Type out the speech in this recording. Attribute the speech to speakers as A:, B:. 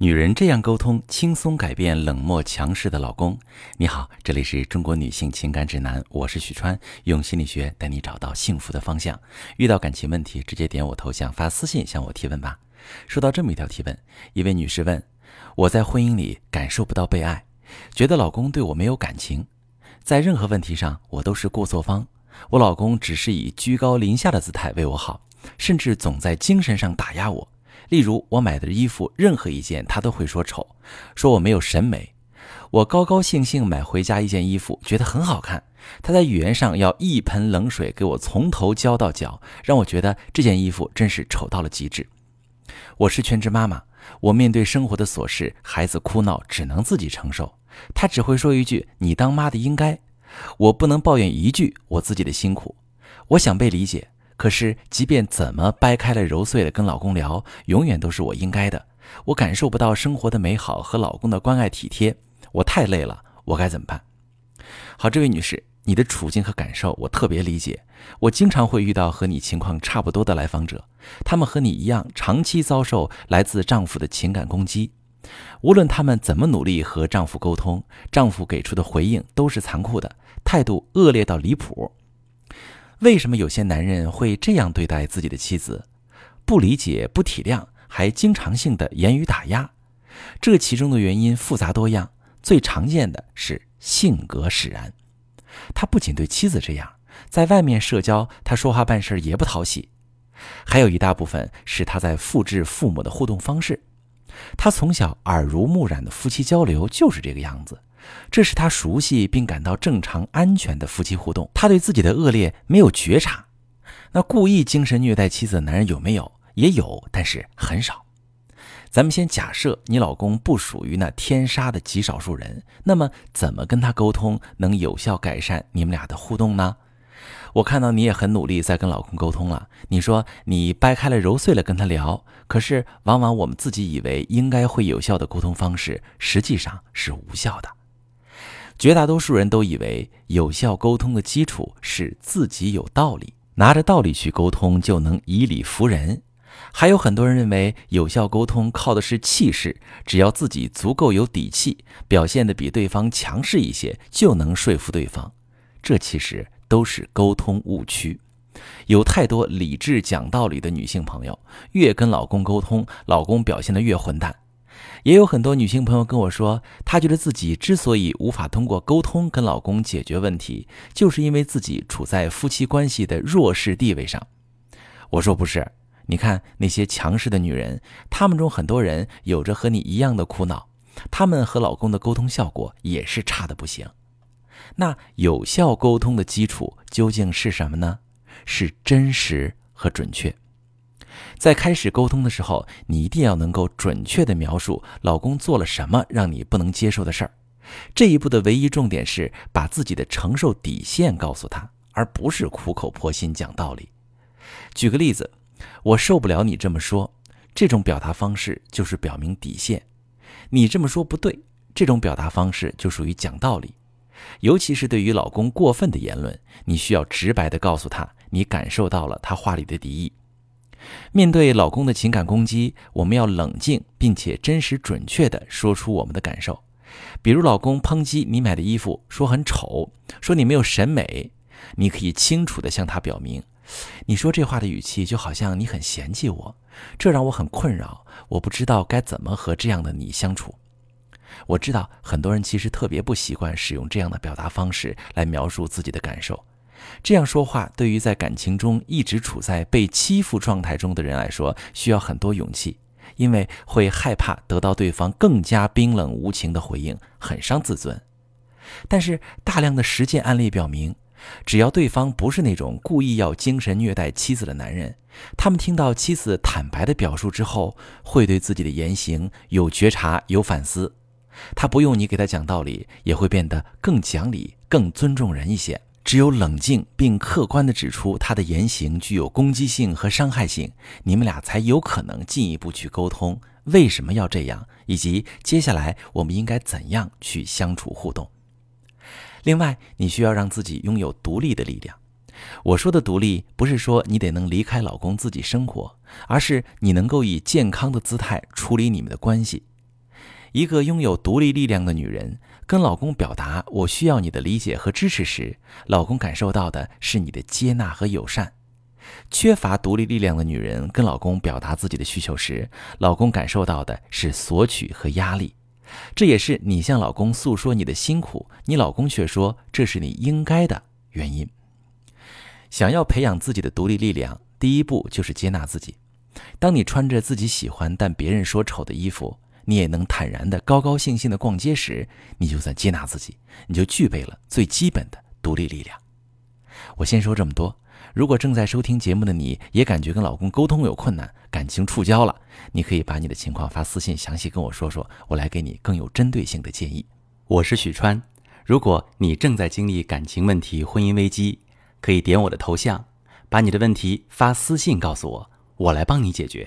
A: 女人这样沟通，轻松改变冷漠强势的老公。你好，这里是中国女性情感指南，我是许川，用心理学带你找到幸福的方向。遇到感情问题，直接点我头像发私信向我提问吧。收到这么一条提问，一位女士问：我在婚姻里感受不到被爱，觉得老公对我没有感情，在任何问题上我都是过错方，我老公只是以居高临下的姿态为我好，甚至总在精神上打压我。例如，我买的衣服任何一件，他都会说丑，说我没有审美。我高高兴兴买回家一件衣服，觉得很好看，他在语言上要一盆冷水给我从头浇到脚，让我觉得这件衣服真是丑到了极致。我是全职妈妈，我面对生活的琐事，孩子哭闹，只能自己承受。他只会说一句：“你当妈的应该。”我不能抱怨一句我自己的辛苦。我想被理解。可是，即便怎么掰开了揉碎了跟老公聊，永远都是我应该的。我感受不到生活的美好和老公的关爱体贴，我太累了，我该怎么办？好，这位女士，你的处境和感受我特别理解。我经常会遇到和你情况差不多的来访者，他们和你一样，长期遭受来自丈夫的情感攻击。无论他们怎么努力和丈夫沟通，丈夫给出的回应都是残酷的，态度恶劣到离谱。为什么有些男人会这样对待自己的妻子？不理解、不体谅，还经常性的言语打压。这其中的原因复杂多样，最常见的是性格使然。他不仅对妻子这样，在外面社交，他说话办事也不讨喜。还有一大部分是他在复制父母的互动方式。他从小耳濡目染的夫妻交流就是这个样子。这是他熟悉并感到正常安全的夫妻互动。他对自己的恶劣没有觉察。那故意精神虐待妻子的男人有没有？也有，但是很少。咱们先假设你老公不属于那天杀的极少数人，那么怎么跟他沟通能有效改善你们俩的互动呢？我看到你也很努力在跟老公沟通了。你说你掰开了揉碎了跟他聊，可是往往我们自己以为应该会有效的沟通方式，实际上是无效的。绝大多数人都以为有效沟通的基础是自己有道理，拿着道理去沟通就能以理服人。还有很多人认为有效沟通靠的是气势，只要自己足够有底气，表现的比对方强势一些，就能说服对方。这其实都是沟通误区。有太多理智讲道理的女性朋友，越跟老公沟通，老公表现得越混蛋。也有很多女性朋友跟我说，她觉得自己之所以无法通过沟通跟老公解决问题，就是因为自己处在夫妻关系的弱势地位上。我说不是，你看那些强势的女人，她们中很多人有着和你一样的苦恼，她们和老公的沟通效果也是差的不行。那有效沟通的基础究竟是什么呢？是真实和准确。在开始沟通的时候，你一定要能够准确地描述老公做了什么让你不能接受的事儿。这一步的唯一重点是把自己的承受底线告诉他，而不是苦口婆心讲道理。举个例子，我受不了你这么说，这种表达方式就是表明底线。你这么说不对，这种表达方式就属于讲道理。尤其是对于老公过分的言论，你需要直白地告诉他，你感受到了他话里的敌意。面对老公的情感攻击，我们要冷静，并且真实准确地说出我们的感受。比如，老公抨击你买的衣服，说很丑，说你没有审美，你可以清楚地向他表明，你说这话的语气就好像你很嫌弃我，这让我很困扰，我不知道该怎么和这样的你相处。我知道很多人其实特别不习惯使用这样的表达方式来描述自己的感受。这样说话，对于在感情中一直处在被欺负状态中的人来说，需要很多勇气，因为会害怕得到对方更加冰冷无情的回应，很伤自尊。但是，大量的实践案例表明，只要对方不是那种故意要精神虐待妻子的男人，他们听到妻子坦白的表述之后，会对自己的言行有觉察、有反思。他不用你给他讲道理，也会变得更讲理、更尊重人一些。只有冷静并客观地指出他的言行具有攻击性和伤害性，你们俩才有可能进一步去沟通为什么要这样，以及接下来我们应该怎样去相处互动。另外，你需要让自己拥有独立的力量。我说的独立，不是说你得能离开老公自己生活，而是你能够以健康的姿态处理你们的关系。一个拥有独立力量的女人跟老公表达“我需要你的理解和支持”时，老公感受到的是你的接纳和友善；缺乏独立力量的女人跟老公表达自己的需求时，老公感受到的是索取和压力。这也是你向老公诉说你的辛苦，你老公却说这是你应该的原因。想要培养自己的独立力量，第一步就是接纳自己。当你穿着自己喜欢但别人说丑的衣服，你也能坦然的、高高兴兴的逛街时，你就算接纳自己，你就具备了最基本的独立力量。我先说这么多。如果正在收听节目的你也感觉跟老公沟通有困难，感情触礁了，你可以把你的情况发私信，详细跟我说说，我来给你更有针对性的建议。我是许川。如果你正在经历感情问题、婚姻危机，可以点我的头像，把你的问题发私信告诉我，我来帮你解决。